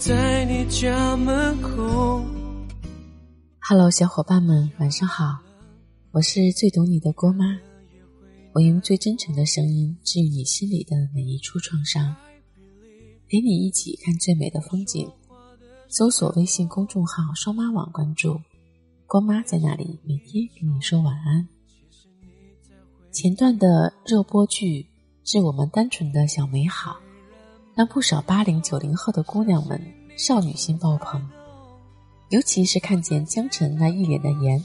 在你家门口。Hello，小伙伴们，晚上好，我是最懂你的郭妈，我用最真诚的声音治愈你心里的每一处创伤，陪你一起看最美的风景。搜索微信公众号“双妈网”，关注郭妈在那里，每天给你说晚安。前段的热播剧《致我们单纯的小美好》，让不少八零九零后的姑娘们少女心爆棚，尤其是看见江晨那一脸的颜，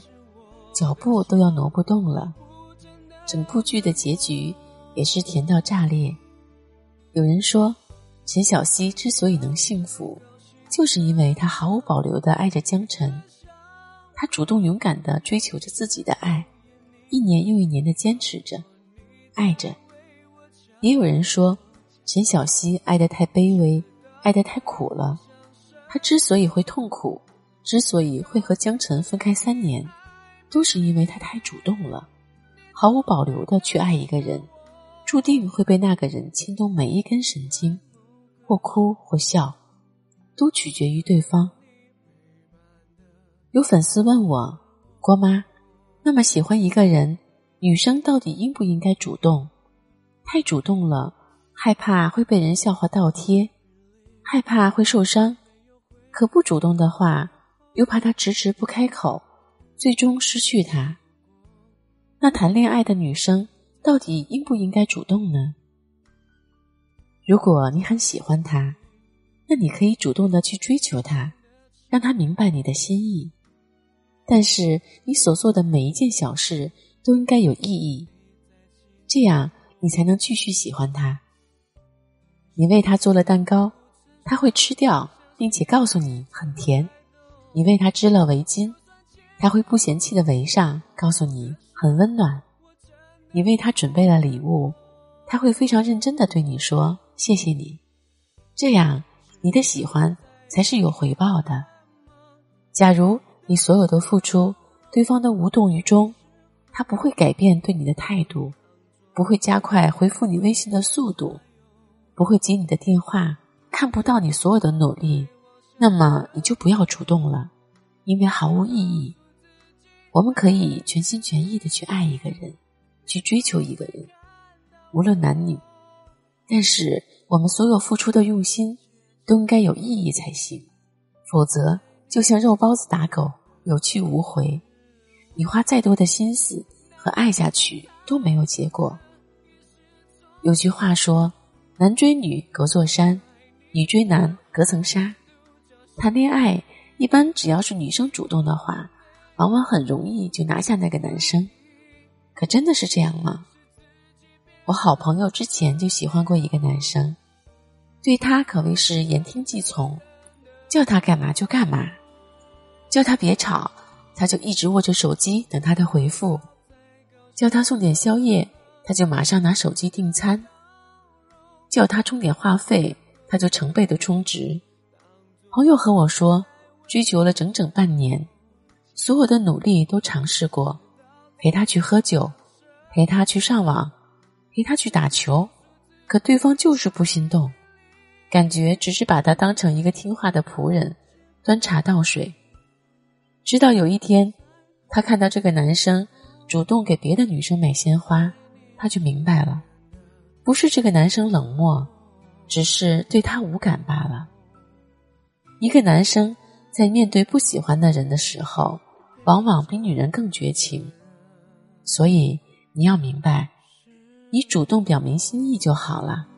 脚步都要挪不动了。整部剧的结局也是甜到炸裂。有人说，陈小希之所以能幸福。就是因为她毫无保留的爱着江晨，她主动勇敢的追求着自己的爱，一年又一年的坚持着，爱着。也有人说，陈小希爱的太卑微，爱的太苦了。他之所以会痛苦，之所以会和江晨分开三年，都是因为他太主动了，毫无保留的去爱一个人，注定会被那个人牵动每一根神经，或哭或笑。都取决于对方。有粉丝问我：“郭妈，那么喜欢一个人，女生到底应不应该主动？太主动了，害怕会被人笑话倒贴，害怕会受伤；可不主动的话，又怕他迟迟不开口，最终失去他。那谈恋爱的女生到底应不应该主动呢？如果你很喜欢他。”那你可以主动的去追求他，让他明白你的心意。但是你所做的每一件小事都应该有意义，这样你才能继续喜欢他。你为他做了蛋糕，他会吃掉，并且告诉你很甜；你为他织了围巾，他会不嫌弃的围上，告诉你很温暖；你为他准备了礼物，他会非常认真的对你说谢谢你。这样。你的喜欢才是有回报的。假如你所有的付出，对方都无动于衷，他不会改变对你的态度，不会加快回复你微信的速度，不会接你的电话，看不到你所有的努力，那么你就不要主动了，因为毫无意义。我们可以全心全意的去爱一个人，去追求一个人，无论男女，但是我们所有付出的用心。都应该有意义才行，否则就像肉包子打狗，有去无回。你花再多的心思和爱下去都没有结果。有句话说：“男追女隔座山，女追男隔层纱。”谈恋爱一般只要是女生主动的话，往往很容易就拿下那个男生。可真的是这样吗？我好朋友之前就喜欢过一个男生。对他可谓是言听计从，叫他干嘛就干嘛，叫他别吵，他就一直握着手机等他的回复；叫他送点宵夜，他就马上拿手机订餐；叫他充点话费，他就成倍的充值。朋友和我说，追求了整整半年，所有的努力都尝试过，陪他去喝酒，陪他去上网，陪他去打球，可对方就是不心动。感觉只是把他当成一个听话的仆人，端茶倒水。直到有一天，他看到这个男生主动给别的女生买鲜花，他就明白了，不是这个男生冷漠，只是对他无感罢了。一个男生在面对不喜欢的人的时候，往往比女人更绝情。所以你要明白，你主动表明心意就好了。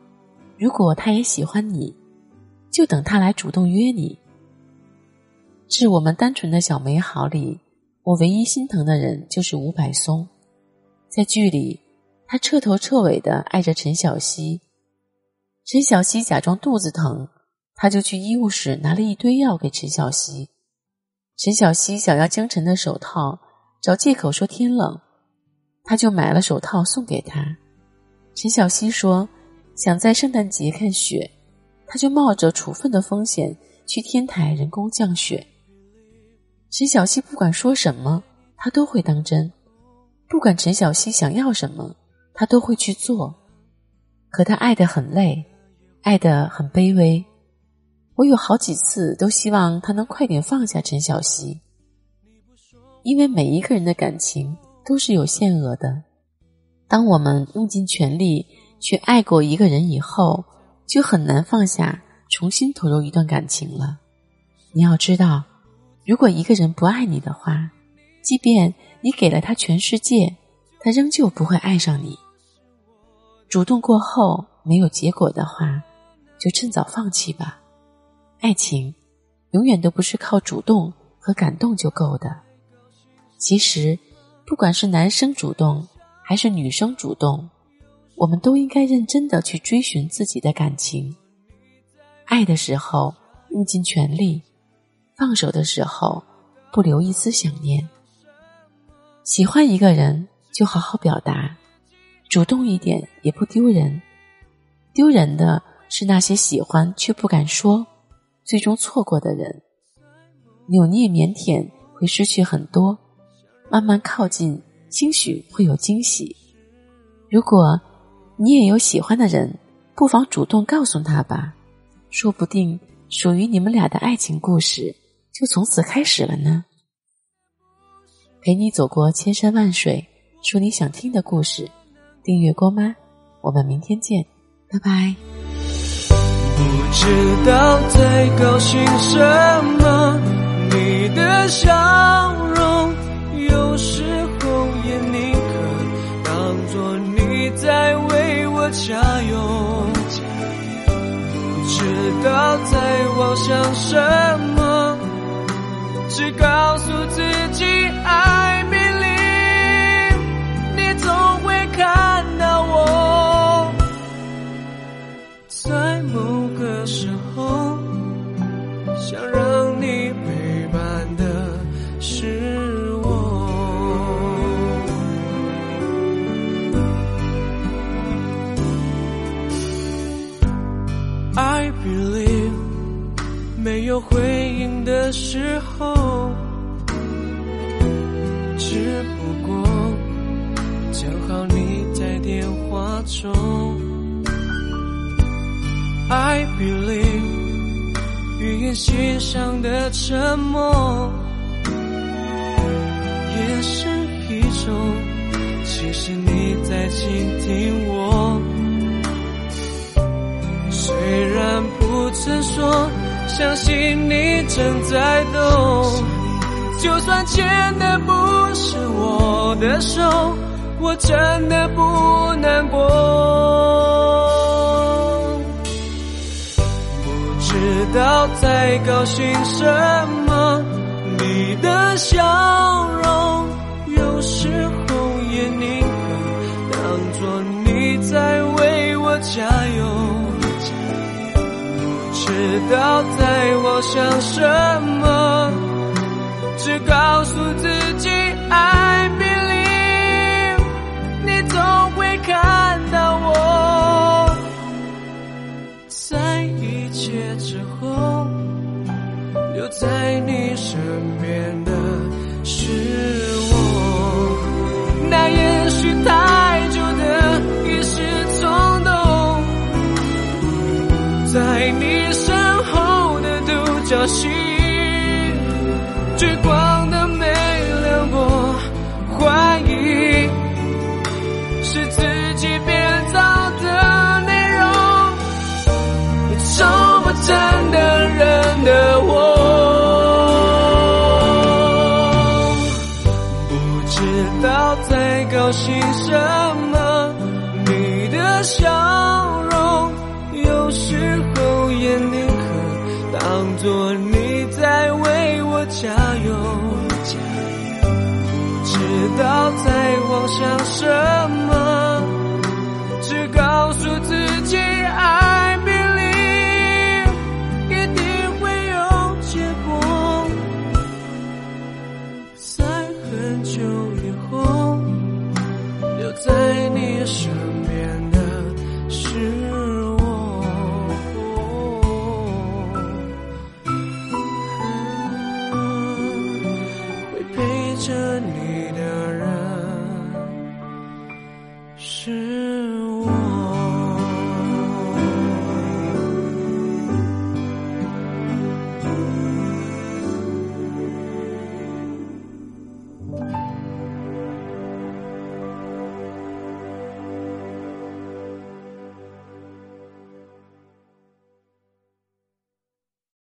如果他也喜欢你，就等他来主动约你。致我们单纯的小美好里，我唯一心疼的人就是吴柏松。在剧里，他彻头彻尾的爱着陈小希。陈小希假装肚子疼，他就去医务室拿了一堆药给陈小希。陈小希想要江晨的手套，找借口说天冷，他就买了手套送给他。陈小希说。想在圣诞节看雪，他就冒着处分的风险去天台人工降雪。陈小希不管说什么，他都会当真；不管陈小希想要什么，他都会去做。可他爱得很累，爱得很卑微。我有好几次都希望他能快点放下陈小希，因为每一个人的感情都是有限额的。当我们用尽全力去爱过一个人以后，就很难放下，重新投入一段感情了。你要知道，如果一个人不爱你的话，即便你给了他全世界，他仍旧不会爱上你。主动过后没有结果的话，就趁早放弃吧。爱情永远都不是靠主动和感动就够的。其实，不管是男生主动还是女生主动，我们都应该认真的去追寻自己的感情。爱的时候用尽全力，放手的时候不留一丝想念。喜欢一个人就好好表达。主动一点也不丢人，丢人的是那些喜欢却不敢说，最终错过的人。扭捏腼腆会失去很多，慢慢靠近，兴许会有惊喜。如果你也有喜欢的人，不妨主动告诉他吧，说不定属于你们俩的爱情故事就从此开始了呢。陪你走过千山万水，说你想听的故事。订阅郭妈，我们明天见，拜拜。不知道在高兴什么，你的笑容有时候也宁可当作你在为我加油。不知道在妄想什么，只告诉自己爱在某个时候，想让你陪伴的是我。I believe，没有回应的时候，只不过讲好你在。电话中，I believe，语言线上的沉默也是一种，其实你在倾听我。虽然不曾说，相信你正在懂。就算牵的不是我的手。我真的不难过，知道在高兴什么。你的笑容有时候也宁可当作你在为我加油。不知道在妄想什么，只告诉自己在高兴什么。你的笑容，有时候也宁可当作你在为我加油。不知道在妄想什么，在你的。